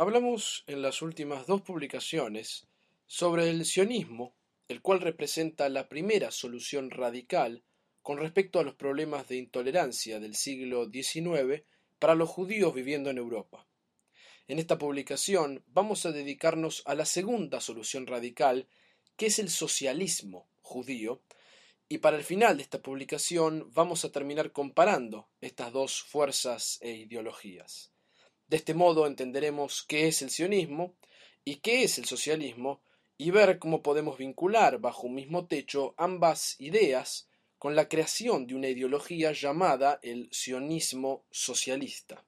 Hablamos en las últimas dos publicaciones sobre el sionismo, el cual representa la primera solución radical con respecto a los problemas de intolerancia del siglo XIX para los judíos viviendo en Europa. En esta publicación vamos a dedicarnos a la segunda solución radical, que es el socialismo judío, y para el final de esta publicación vamos a terminar comparando estas dos fuerzas e ideologías. De este modo entenderemos qué es el sionismo y qué es el socialismo y ver cómo podemos vincular bajo un mismo techo ambas ideas con la creación de una ideología llamada el sionismo socialista.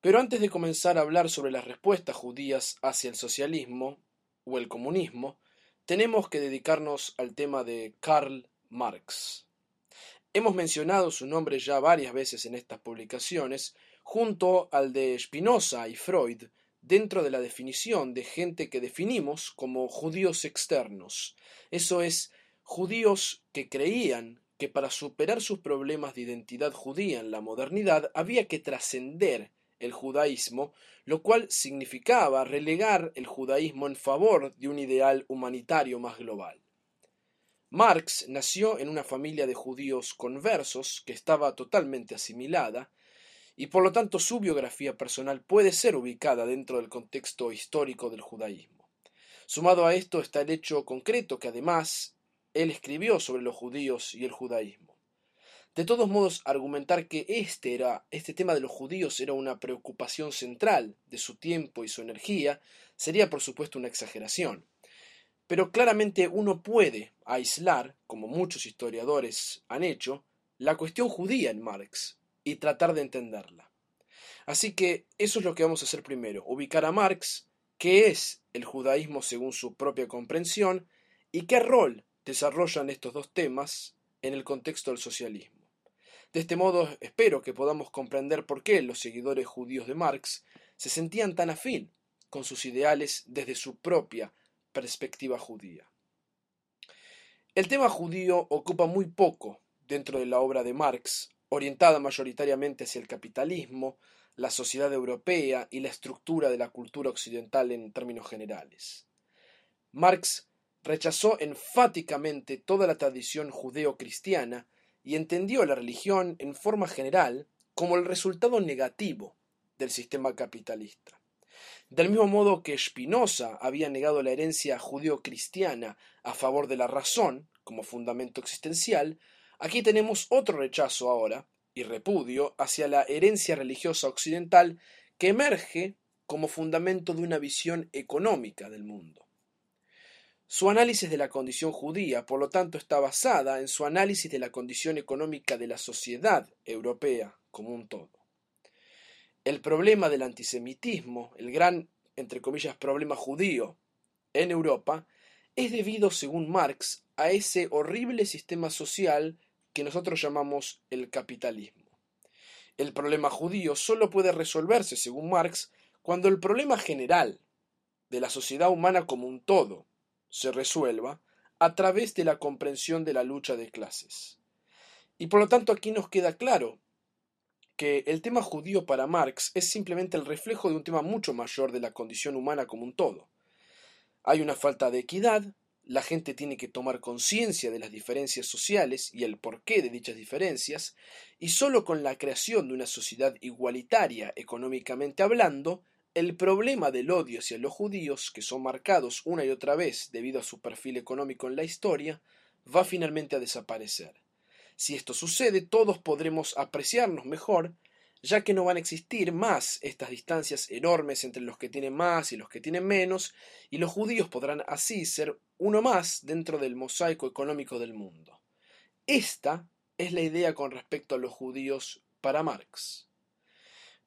Pero antes de comenzar a hablar sobre las respuestas judías hacia el socialismo o el comunismo, tenemos que dedicarnos al tema de Karl Marx. Hemos mencionado su nombre ya varias veces en estas publicaciones, junto al de Spinoza y Freud, dentro de la definición de gente que definimos como judíos externos. Eso es, judíos que creían que para superar sus problemas de identidad judía en la modernidad había que trascender el judaísmo, lo cual significaba relegar el judaísmo en favor de un ideal humanitario más global. Marx nació en una familia de judíos conversos que estaba totalmente asimilada, y por lo tanto su biografía personal puede ser ubicada dentro del contexto histórico del judaísmo. Sumado a esto está el hecho concreto que además él escribió sobre los judíos y el judaísmo. De todos modos, argumentar que este, era, este tema de los judíos era una preocupación central de su tiempo y su energía sería por supuesto una exageración. Pero claramente uno puede aislar, como muchos historiadores han hecho, la cuestión judía en Marx y tratar de entenderla. Así que eso es lo que vamos a hacer primero, ubicar a Marx, qué es el judaísmo según su propia comprensión y qué rol desarrollan estos dos temas en el contexto del socialismo. De este modo espero que podamos comprender por qué los seguidores judíos de Marx se sentían tan afín con sus ideales desde su propia perspectiva judía. El tema judío ocupa muy poco dentro de la obra de Marx, orientada mayoritariamente hacia el capitalismo, la sociedad europea y la estructura de la cultura occidental en términos generales. Marx rechazó enfáticamente toda la tradición judeo-cristiana y entendió la religión en forma general como el resultado negativo del sistema capitalista. Del mismo modo que Spinoza había negado la herencia judío-cristiana a favor de la razón como fundamento existencial, aquí tenemos otro rechazo ahora y repudio hacia la herencia religiosa occidental que emerge como fundamento de una visión económica del mundo. Su análisis de la condición judía, por lo tanto, está basada en su análisis de la condición económica de la sociedad europea como un todo. El problema del antisemitismo, el gran, entre comillas, problema judío en Europa, es debido, según Marx, a ese horrible sistema social que nosotros llamamos el capitalismo. El problema judío solo puede resolverse, según Marx, cuando el problema general de la sociedad humana como un todo, se resuelva a través de la comprensión de la lucha de clases. Y por lo tanto aquí nos queda claro que el tema judío para Marx es simplemente el reflejo de un tema mucho mayor de la condición humana como un todo. Hay una falta de equidad, la gente tiene que tomar conciencia de las diferencias sociales y el porqué de dichas diferencias, y sólo con la creación de una sociedad igualitaria económicamente hablando, el problema del odio hacia los judíos, que son marcados una y otra vez debido a su perfil económico en la historia, va finalmente a desaparecer. Si esto sucede, todos podremos apreciarnos mejor, ya que no van a existir más estas distancias enormes entre los que tienen más y los que tienen menos, y los judíos podrán así ser uno más dentro del mosaico económico del mundo. Esta es la idea con respecto a los judíos para Marx.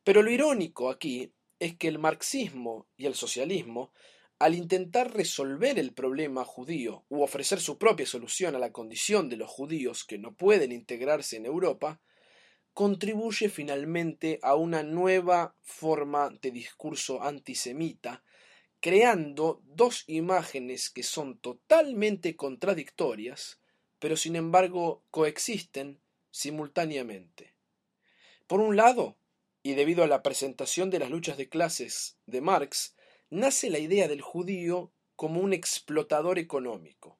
Pero lo irónico aquí es que el marxismo y el socialismo, al intentar resolver el problema judío u ofrecer su propia solución a la condición de los judíos que no pueden integrarse en Europa, contribuye finalmente a una nueva forma de discurso antisemita, creando dos imágenes que son totalmente contradictorias, pero sin embargo coexisten simultáneamente. Por un lado, y debido a la presentación de las luchas de clases de Marx, nace la idea del judío como un explotador económico.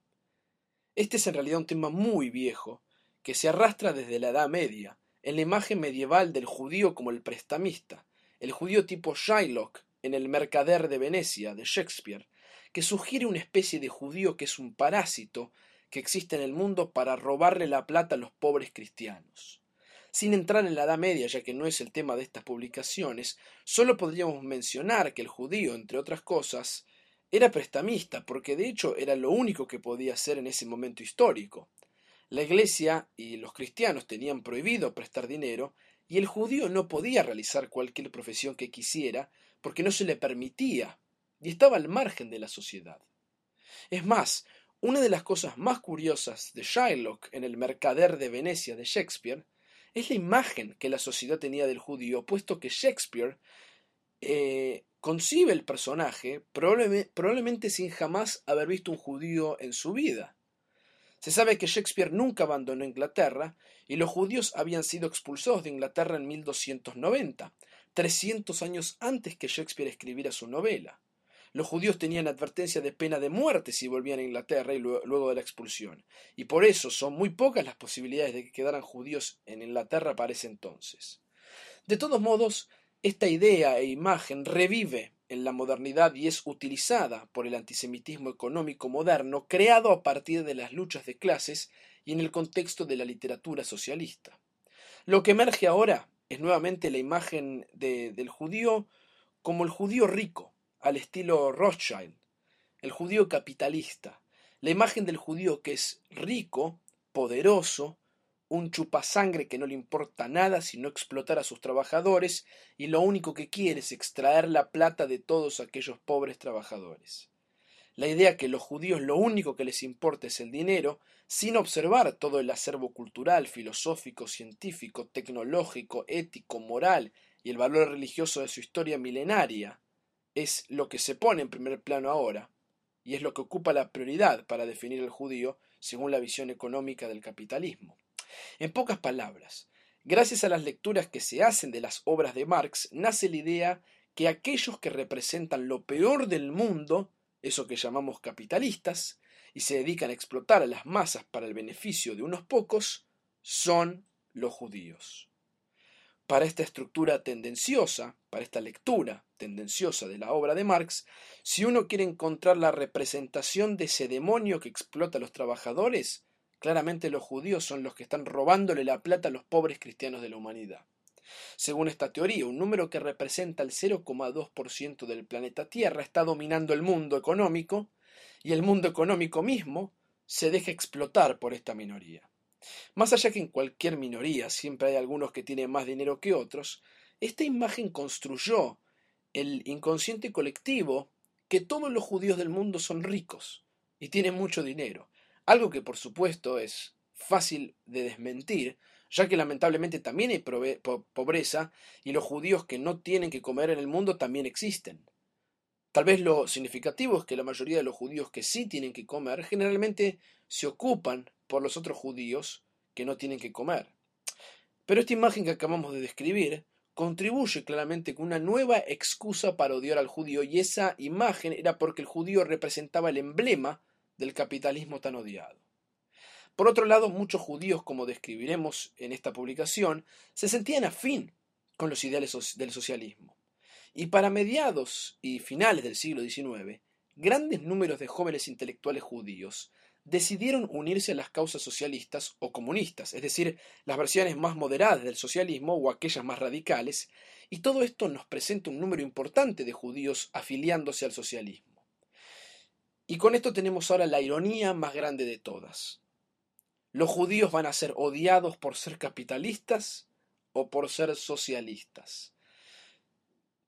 Este es en realidad un tema muy viejo, que se arrastra desde la Edad Media, en la imagen medieval del judío como el prestamista, el judío tipo Shylock en El Mercader de Venecia de Shakespeare, que sugiere una especie de judío que es un parásito que existe en el mundo para robarle la plata a los pobres cristianos. Sin entrar en la Edad Media, ya que no es el tema de estas publicaciones, solo podríamos mencionar que el judío, entre otras cosas, era prestamista, porque de hecho era lo único que podía hacer en ese momento histórico. La Iglesia y los cristianos tenían prohibido prestar dinero, y el judío no podía realizar cualquier profesión que quisiera, porque no se le permitía, y estaba al margen de la sociedad. Es más, una de las cosas más curiosas de Shylock en el Mercader de Venecia de Shakespeare es la imagen que la sociedad tenía del judío, puesto que Shakespeare eh, concibe el personaje probablemente sin jamás haber visto un judío en su vida. Se sabe que Shakespeare nunca abandonó Inglaterra y los judíos habían sido expulsados de Inglaterra en 1290, 300 años antes que Shakespeare escribiera su novela. Los judíos tenían advertencia de pena de muerte si volvían a Inglaterra y luego de la expulsión, y por eso son muy pocas las posibilidades de que quedaran judíos en Inglaterra para ese entonces. De todos modos, esta idea e imagen revive en la modernidad y es utilizada por el antisemitismo económico moderno creado a partir de las luchas de clases y en el contexto de la literatura socialista. Lo que emerge ahora es nuevamente la imagen del judío como el judío rico, al estilo Rothschild, el judío capitalista, la imagen del judío que es rico, poderoso, un chupasangre que no le importa nada sino explotar a sus trabajadores y lo único que quiere es extraer la plata de todos aquellos pobres trabajadores. La idea que los judíos lo único que les importa es el dinero, sin observar todo el acervo cultural, filosófico, científico, tecnológico, ético, moral y el valor religioso de su historia milenaria, es lo que se pone en primer plano ahora, y es lo que ocupa la prioridad para definir al judío según la visión económica del capitalismo. En pocas palabras, gracias a las lecturas que se hacen de las obras de Marx, nace la idea que aquellos que representan lo peor del mundo, eso que llamamos capitalistas, y se dedican a explotar a las masas para el beneficio de unos pocos, son los judíos. Para esta estructura tendenciosa, para esta lectura tendenciosa de la obra de Marx, si uno quiere encontrar la representación de ese demonio que explota a los trabajadores, claramente los judíos son los que están robándole la plata a los pobres cristianos de la humanidad. Según esta teoría, un número que representa el 0,2% del planeta Tierra está dominando el mundo económico y el mundo económico mismo se deja explotar por esta minoría. Más allá que en cualquier minoría siempre hay algunos que tienen más dinero que otros, esta imagen construyó el inconsciente colectivo que todos los judíos del mundo son ricos y tienen mucho dinero, algo que por supuesto es fácil de desmentir, ya que lamentablemente también hay pobreza y los judíos que no tienen que comer en el mundo también existen. Tal vez lo significativo es que la mayoría de los judíos que sí tienen que comer generalmente se ocupan por los otros judíos que no tienen que comer. Pero esta imagen que acabamos de describir contribuye claramente con una nueva excusa para odiar al judío y esa imagen era porque el judío representaba el emblema del capitalismo tan odiado. Por otro lado, muchos judíos, como describiremos en esta publicación, se sentían afín con los ideales del socialismo. Y para mediados y finales del siglo XIX, grandes números de jóvenes intelectuales judíos decidieron unirse a las causas socialistas o comunistas, es decir, las versiones más moderadas del socialismo o aquellas más radicales, y todo esto nos presenta un número importante de judíos afiliándose al socialismo. Y con esto tenemos ahora la ironía más grande de todas. Los judíos van a ser odiados por ser capitalistas o por ser socialistas.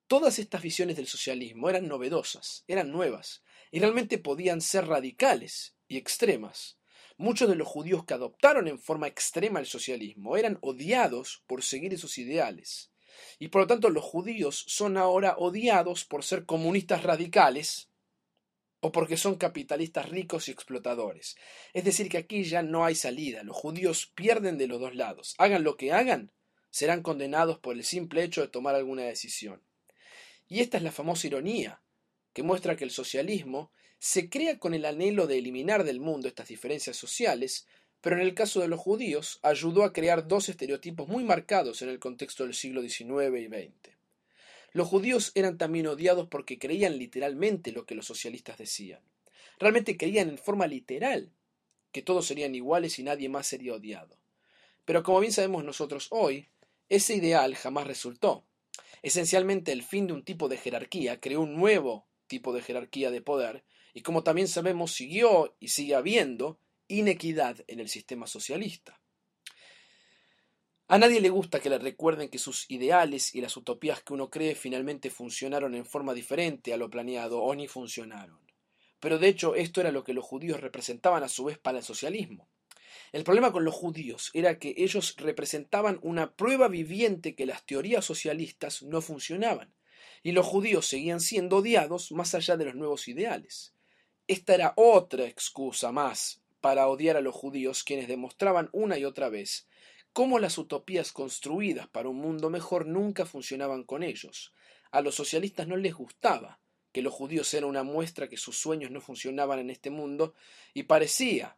Todas estas visiones del socialismo eran novedosas, eran nuevas, y realmente podían ser radicales y extremas. Muchos de los judíos que adoptaron en forma extrema el socialismo eran odiados por seguir esos ideales. Y por lo tanto los judíos son ahora odiados por ser comunistas radicales o porque son capitalistas ricos y explotadores. Es decir, que aquí ya no hay salida. Los judíos pierden de los dos lados. Hagan lo que hagan, serán condenados por el simple hecho de tomar alguna decisión. Y esta es la famosa ironía, que muestra que el socialismo se crea con el anhelo de eliminar del mundo estas diferencias sociales, pero en el caso de los judíos ayudó a crear dos estereotipos muy marcados en el contexto del siglo XIX y XX. Los judíos eran también odiados porque creían literalmente lo que los socialistas decían. Realmente creían en forma literal que todos serían iguales y nadie más sería odiado. Pero como bien sabemos nosotros hoy, ese ideal jamás resultó. Esencialmente el fin de un tipo de jerarquía creó un nuevo tipo de jerarquía de poder y como también sabemos siguió y sigue habiendo inequidad en el sistema socialista. A nadie le gusta que le recuerden que sus ideales y las utopías que uno cree finalmente funcionaron en forma diferente a lo planeado o ni funcionaron. Pero de hecho esto era lo que los judíos representaban a su vez para el socialismo. El problema con los judíos era que ellos representaban una prueba viviente que las teorías socialistas no funcionaban, y los judíos seguían siendo odiados más allá de los nuevos ideales. Esta era otra excusa más para odiar a los judíos quienes demostraban una y otra vez cómo las utopías construidas para un mundo mejor nunca funcionaban con ellos. A los socialistas no les gustaba que los judíos eran una muestra que sus sueños no funcionaban en este mundo y parecía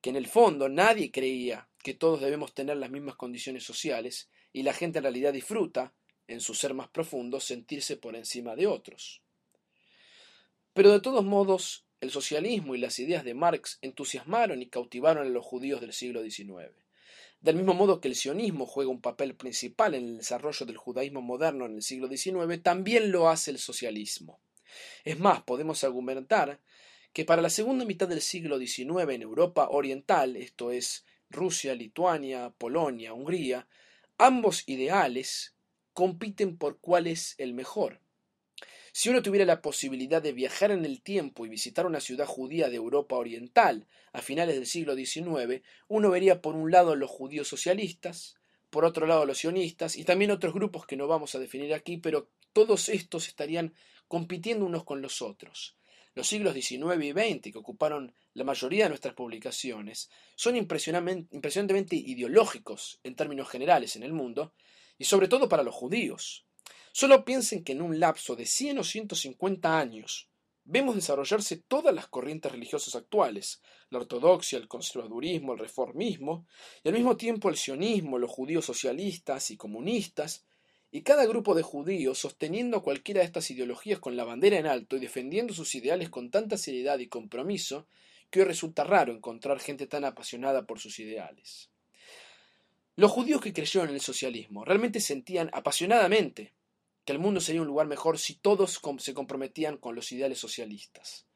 que en el fondo nadie creía que todos debemos tener las mismas condiciones sociales y la gente en realidad disfruta, en su ser más profundo, sentirse por encima de otros. Pero de todos modos, el socialismo y las ideas de Marx entusiasmaron y cautivaron a los judíos del siglo XIX. Del mismo modo que el sionismo juega un papel principal en el desarrollo del judaísmo moderno en el siglo XIX, también lo hace el socialismo. Es más, podemos argumentar que para la segunda mitad del siglo XIX en Europa Oriental, esto es Rusia, Lituania, Polonia, Hungría, ambos ideales compiten por cuál es el mejor. Si uno tuviera la posibilidad de viajar en el tiempo y visitar una ciudad judía de Europa Oriental a finales del siglo XIX, uno vería por un lado los judíos socialistas, por otro lado los sionistas y también otros grupos que no vamos a definir aquí, pero todos estos estarían compitiendo unos con los otros. Los siglos XIX y XX, que ocuparon la mayoría de nuestras publicaciones, son impresionantemente ideológicos en términos generales en el mundo, y sobre todo para los judíos. Solo piensen que en un lapso de 100 o 150 años vemos desarrollarse todas las corrientes religiosas actuales, la ortodoxia, el conservadurismo, el reformismo, y al mismo tiempo el sionismo, los judíos socialistas y comunistas, y cada grupo de judíos sosteniendo cualquiera de estas ideologías con la bandera en alto y defendiendo sus ideales con tanta seriedad y compromiso que hoy resulta raro encontrar gente tan apasionada por sus ideales. Los judíos que creyeron en el socialismo realmente sentían apasionadamente que el mundo sería un lugar mejor si todos se comprometían con los ideales socialistas.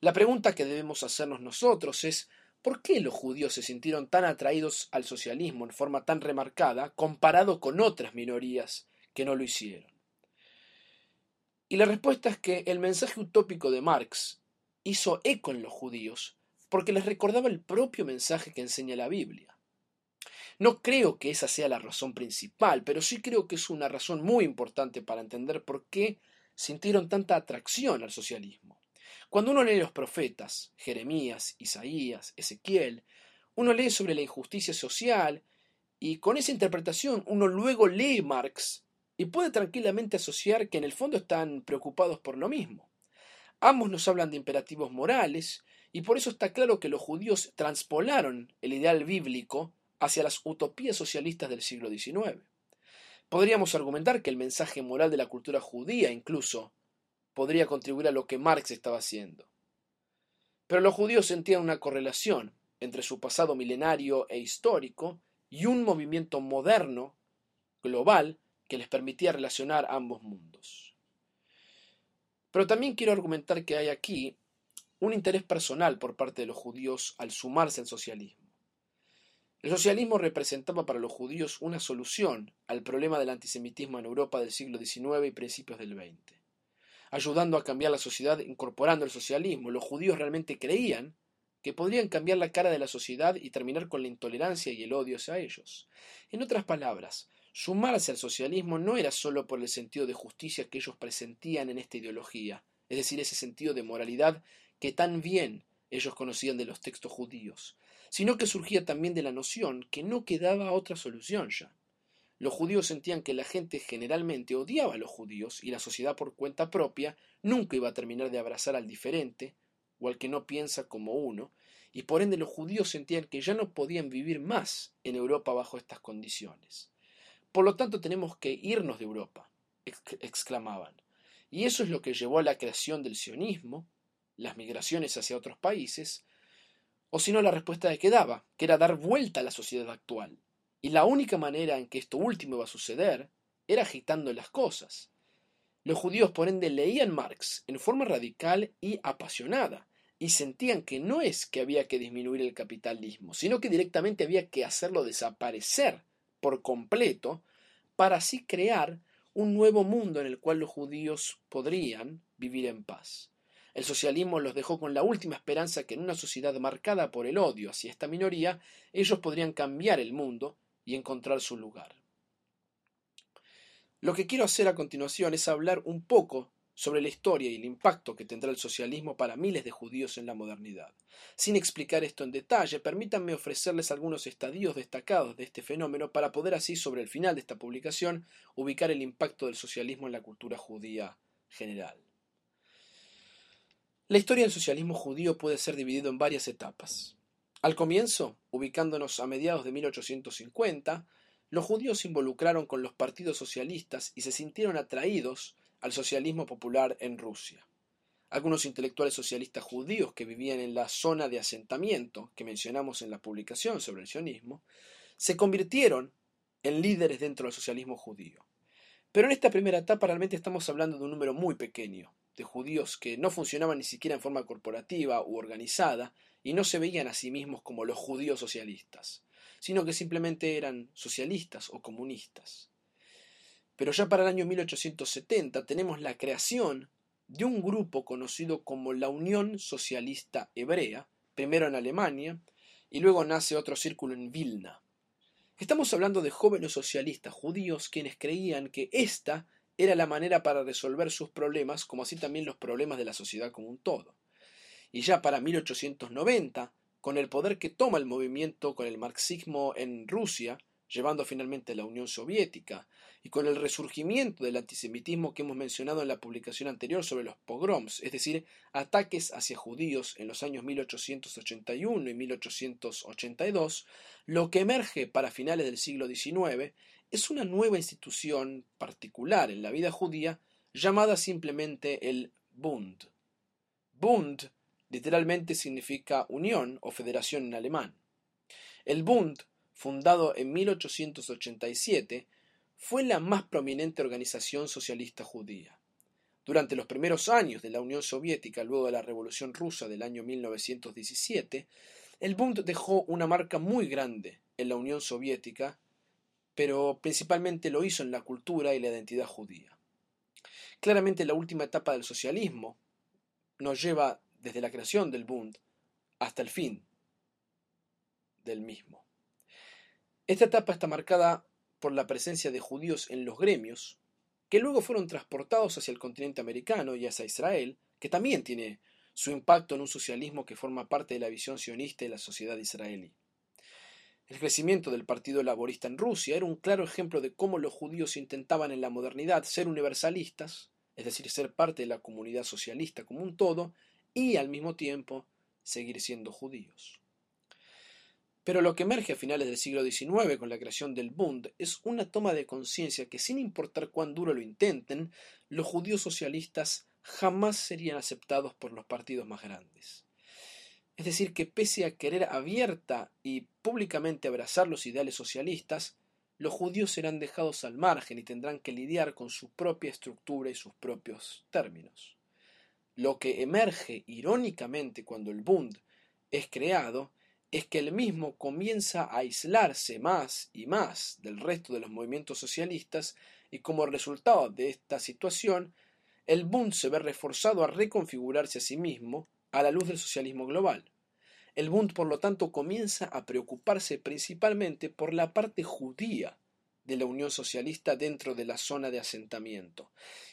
La pregunta que debemos hacernos nosotros es ¿por qué los judíos se sintieron tan atraídos al socialismo en forma tan remarcada comparado con otras minorías que no lo hicieron? Y la respuesta es que el mensaje utópico de Marx hizo eco en los judíos porque les recordaba el propio mensaje que enseña la Biblia. No creo que esa sea la razón principal, pero sí creo que es una razón muy importante para entender por qué sintieron tanta atracción al socialismo. Cuando uno lee los profetas, Jeremías, Isaías, Ezequiel, uno lee sobre la injusticia social y con esa interpretación uno luego lee Marx y puede tranquilamente asociar que en el fondo están preocupados por lo mismo. Ambos nos hablan de imperativos morales y por eso está claro que los judíos transpolaron el ideal bíblico hacia las utopías socialistas del siglo XIX. Podríamos argumentar que el mensaje moral de la cultura judía incluso podría contribuir a lo que Marx estaba haciendo. Pero los judíos sentían una correlación entre su pasado milenario e histórico y un movimiento moderno, global, que les permitía relacionar ambos mundos. Pero también quiero argumentar que hay aquí un interés personal por parte de los judíos al sumarse al socialismo. El socialismo representaba para los judíos una solución al problema del antisemitismo en Europa del siglo XIX y principios del XX. Ayudando a cambiar la sociedad incorporando el socialismo, los judíos realmente creían que podrían cambiar la cara de la sociedad y terminar con la intolerancia y el odio hacia ellos. En otras palabras, sumarse al socialismo no era solo por el sentido de justicia que ellos presentían en esta ideología, es decir, ese sentido de moralidad que tan bien ellos conocían de los textos judíos, sino que surgía también de la noción que no quedaba otra solución ya. los judíos sentían que la gente generalmente odiaba a los judíos y la sociedad por cuenta propia nunca iba a terminar de abrazar al diferente o al que no piensa como uno, y por ende los judíos sentían que ya no podían vivir más en Europa bajo estas condiciones. Por lo tanto tenemos que irnos de Europa, exclamaban. Y eso es lo que llevó a la creación del sionismo, las migraciones hacia otros países, o si no la respuesta que daba, que era dar vuelta a la sociedad actual. Y la única manera en que esto último iba a suceder era agitando las cosas. Los judíos, por ende, leían Marx en forma radical y apasionada, y sentían que no es que había que disminuir el capitalismo, sino que directamente había que hacerlo desaparecer por completo para así crear un nuevo mundo en el cual los judíos podrían vivir en paz. El socialismo los dejó con la última esperanza que en una sociedad marcada por el odio hacia esta minoría, ellos podrían cambiar el mundo y encontrar su lugar. Lo que quiero hacer a continuación es hablar un poco sobre la historia y el impacto que tendrá el socialismo para miles de judíos en la modernidad. Sin explicar esto en detalle, permítanme ofrecerles algunos estadios destacados de este fenómeno para poder así, sobre el final de esta publicación, ubicar el impacto del socialismo en la cultura judía general. La historia del socialismo judío puede ser dividida en varias etapas. Al comienzo, ubicándonos a mediados de 1850, los judíos se involucraron con los partidos socialistas y se sintieron atraídos al socialismo popular en Rusia. Algunos intelectuales socialistas judíos que vivían en la zona de asentamiento que mencionamos en la publicación sobre el sionismo, se convirtieron en líderes dentro del socialismo judío. Pero en esta primera etapa realmente estamos hablando de un número muy pequeño de judíos que no funcionaban ni siquiera en forma corporativa u organizada y no se veían a sí mismos como los judíos socialistas, sino que simplemente eran socialistas o comunistas. Pero ya para el año 1870 tenemos la creación de un grupo conocido como la Unión Socialista Hebrea, primero en Alemania, y luego nace otro círculo en Vilna. Estamos hablando de jóvenes socialistas judíos quienes creían que esta era la manera para resolver sus problemas, como así también los problemas de la sociedad como un todo. Y ya para 1890, con el poder que toma el movimiento con el marxismo en Rusia, llevando finalmente la Unión Soviética, y con el resurgimiento del antisemitismo que hemos mencionado en la publicación anterior sobre los pogroms, es decir, ataques hacia judíos en los años 1881 y 1882, lo que emerge para finales del siglo XIX es una nueva institución particular en la vida judía llamada simplemente el Bund. Bund literalmente significa unión o federación en alemán. El Bund fundado en 1887, fue la más prominente organización socialista judía. Durante los primeros años de la Unión Soviética, luego de la Revolución Rusa del año 1917, el Bund dejó una marca muy grande en la Unión Soviética, pero principalmente lo hizo en la cultura y la identidad judía. Claramente la última etapa del socialismo nos lleva desde la creación del Bund hasta el fin del mismo. Esta etapa está marcada por la presencia de judíos en los gremios, que luego fueron transportados hacia el continente americano y hacia Israel, que también tiene su impacto en un socialismo que forma parte de la visión sionista de la sociedad israelí. El crecimiento del Partido Laborista en Rusia era un claro ejemplo de cómo los judíos intentaban en la modernidad ser universalistas, es decir, ser parte de la comunidad socialista como un todo, y al mismo tiempo seguir siendo judíos. Pero lo que emerge a finales del siglo XIX con la creación del Bund es una toma de conciencia que sin importar cuán duro lo intenten, los judíos socialistas jamás serían aceptados por los partidos más grandes. Es decir, que pese a querer abierta y públicamente abrazar los ideales socialistas, los judíos serán dejados al margen y tendrán que lidiar con su propia estructura y sus propios términos. Lo que emerge irónicamente cuando el Bund es creado es que el mismo comienza a aislarse más y más del resto de los movimientos socialistas y como resultado de esta situación, el Bund se ve reforzado a reconfigurarse a sí mismo a la luz del socialismo global. El Bund, por lo tanto, comienza a preocuparse principalmente por la parte judía de la Unión Socialista dentro de la zona de asentamiento.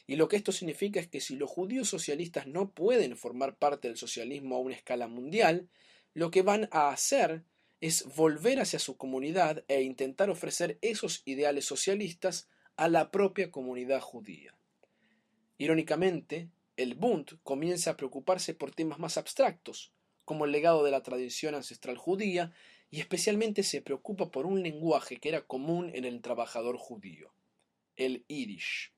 Y lo que esto significa es que si los judíos socialistas no pueden formar parte del socialismo a una escala mundial, lo que van a hacer es volver hacia su comunidad e intentar ofrecer esos ideales socialistas a la propia comunidad judía. Irónicamente, el Bund comienza a preocuparse por temas más abstractos, como el legado de la tradición ancestral judía, y especialmente se preocupa por un lenguaje que era común en el trabajador judío, el Yiddish.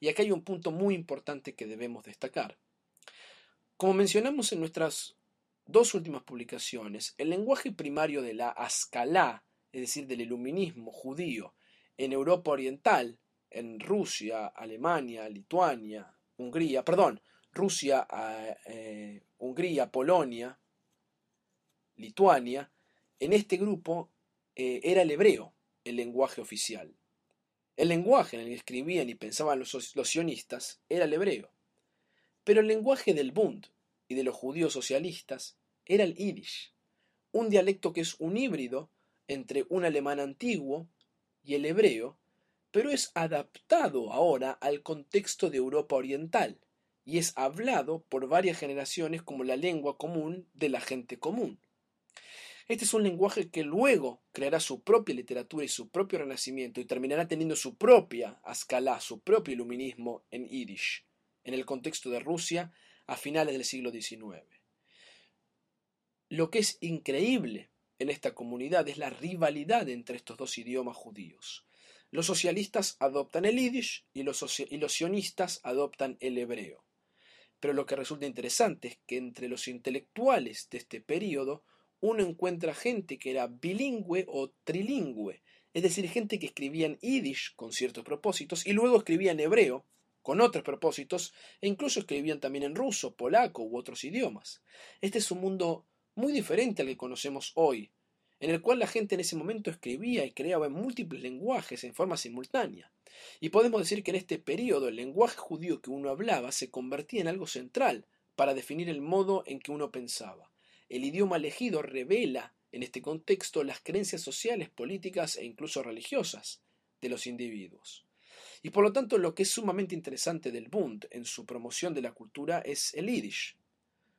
Y aquí hay un punto muy importante que debemos destacar. Como mencionamos en nuestras dos últimas publicaciones, el lenguaje primario de la Ascalá, es decir, del iluminismo judío, en Europa Oriental, en Rusia, Alemania, Lituania, Hungría, perdón, Rusia, eh, Hungría, Polonia, Lituania, en este grupo eh, era el hebreo el lenguaje oficial. El lenguaje en el que escribían y pensaban los, los sionistas era el hebreo. Pero el lenguaje del Bund y de los judíos socialistas era el Yiddish, un dialecto que es un híbrido entre un alemán antiguo y el hebreo, pero es adaptado ahora al contexto de Europa Oriental y es hablado por varias generaciones como la lengua común de la gente común. Este es un lenguaje que luego creará su propia literatura y su propio renacimiento y terminará teniendo su propia escala, su propio iluminismo en Yiddish, en el contexto de Rusia a finales del siglo XIX. Lo que es increíble en esta comunidad es la rivalidad entre estos dos idiomas judíos. Los socialistas adoptan el yiddish y los, y sionistas adoptan el hebreo. Pero lo que resulta interesante es que entre los intelectuales de este periodo uno encuentra gente que era bilingüe o trilingüe, es decir, gente que escribía en yiddish con ciertos propósitos y luego escribía en hebreo con otros propósitos e incluso escribían también en ruso, polaco u otros idiomas. Este es un mundo muy diferente al que conocemos hoy, en el cual la gente en ese momento escribía y creaba en múltiples lenguajes en forma simultánea. Y podemos decir que en este periodo el lenguaje judío que uno hablaba se convertía en algo central para definir el modo en que uno pensaba. El idioma elegido revela, en este contexto, las creencias sociales, políticas e incluso religiosas de los individuos. Y por lo tanto, lo que es sumamente interesante del Bund en su promoción de la cultura es el Yiddish.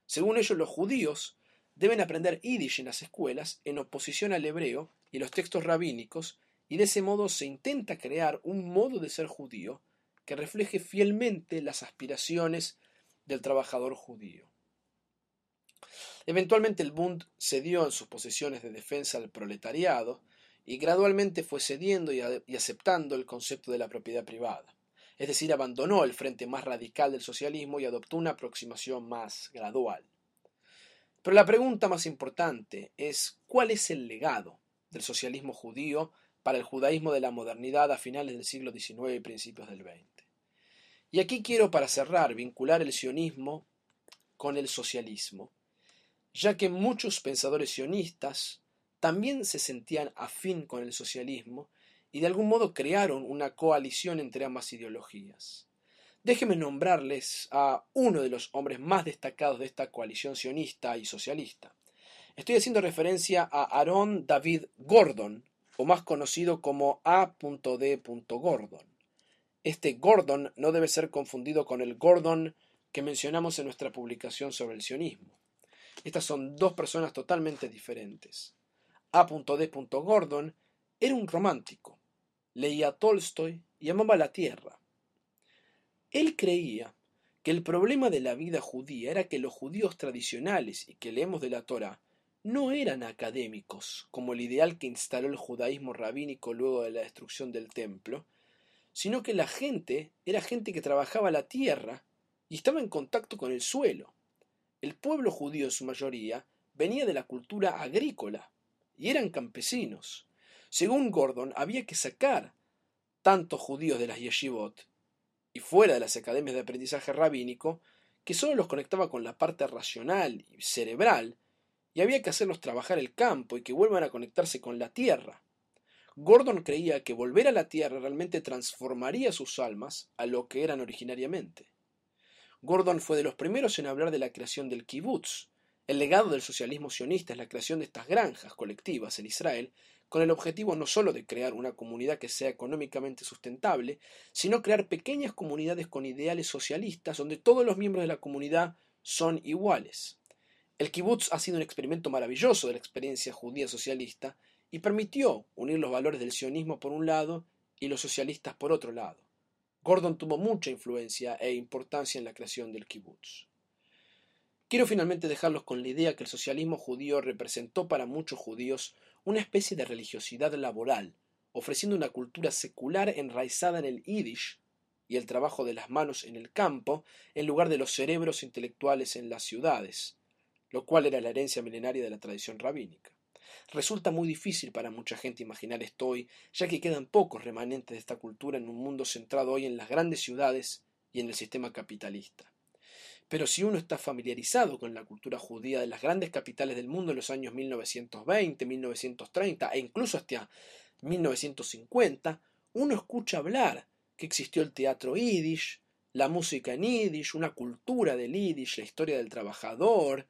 Según ellos, los judíos deben aprender Yiddish en las escuelas en oposición al hebreo y los textos rabínicos, y de ese modo se intenta crear un modo de ser judío que refleje fielmente las aspiraciones del trabajador judío. Eventualmente el Bund cedió en sus posiciones de defensa al proletariado y gradualmente fue cediendo y, aceptando el concepto de la propiedad privada. Es decir, abandonó el frente más radical del socialismo y adoptó una aproximación más gradual. Pero la pregunta más importante es ¿cuál es el legado del socialismo judío para el judaísmo de la modernidad a finales del siglo XIX y principios del XX? Y aquí quiero, para cerrar, vincular el sionismo con el socialismo ya que muchos pensadores sionistas también se sentían afín con el socialismo y de algún modo crearon una coalición entre ambas ideologías. Déjenme nombrarles a uno de los hombres más destacados de esta coalición sionista y socialista. Estoy haciendo referencia a Aaron David Gordon, o más conocido como A.D. Gordon. Este Gordon no debe ser confundido con el Gordon que mencionamos en nuestra publicación sobre el sionismo. Estas son dos personas totalmente diferentes. A.D. Gordon era un romántico, leía Tolstoy y amaba la tierra. Él creía que el problema de la vida judía era que los judíos tradicionales y que leemos de la Torah no eran académicos, como el ideal que instaló el judaísmo rabínico luego de la destrucción del templo, sino que la gente era gente que trabajaba la tierra y estaba en contacto con el suelo. El pueblo judío en su mayoría venía de la cultura agrícola y eran campesinos. Según Gordon, había que sacar tantos judíos de las yeshivot y fuera de las academias de aprendizaje rabínico que solo los conectaba con la parte racional y cerebral y había que hacerlos trabajar el campo y que vuelvan a conectarse con la tierra. Gordon creía que volver a la tierra realmente transformaría sus almas a lo que eran originariamente. Gordon fue de los primeros en hablar de la creación del kibutz. El legado del socialismo sionista es la creación de estas granjas colectivas en Israel, con el objetivo no solo de crear una comunidad que sea económicamente sustentable, sino crear pequeñas comunidades con ideales socialistas donde todos los miembros de la comunidad son iguales. El kibutz ha sido un experimento maravilloso de la experiencia judía socialista y permitió unir los valores del sionismo por un lado y los socialistas por otro lado. Gordon tuvo mucha influencia e importancia en la creación del kibutz. Quiero finalmente dejarlos con la idea que el socialismo judío representó para muchos judíos una especie de religiosidad laboral, ofreciendo una cultura secular enraizada en el yiddish y el trabajo de las manos en el campo, en lugar de los cerebros intelectuales en las ciudades, lo cual era la herencia milenaria de la tradición rabínica. Resulta muy difícil para mucha gente imaginar esto hoy, ya que quedan pocos remanentes de esta cultura en un mundo centrado hoy en las grandes ciudades y en el sistema capitalista. Pero si uno está familiarizado con la cultura judía de las grandes capitales del mundo en los años 1920, 1930 e incluso hasta 1950, uno escucha hablar que existió el teatro yiddish, la música en yiddish, una cultura del yiddish, la historia del trabajador,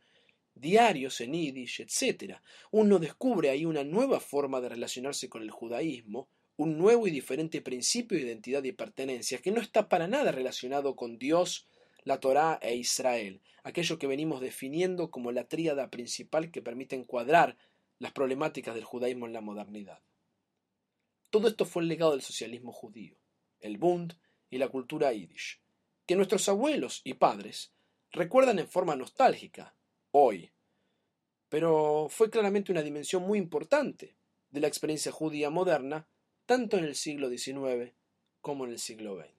diarios en yiddish, etc. Uno descubre ahí una nueva forma de relacionarse con el judaísmo, un nuevo y diferente principio de identidad y pertenencia que no está para nada relacionado con Dios, la Torá e Israel, aquello que venimos definiendo como la tríada principal que permite encuadrar las problemáticas del judaísmo en la modernidad. Todo esto fue el legado del socialismo judío, el Bund y la cultura yiddish, que nuestros abuelos y padres recuerdan en forma nostálgica, hoy. Pero fue claramente una dimensión muy importante de la experiencia judía moderna, tanto en el siglo XIX como en el siglo XX.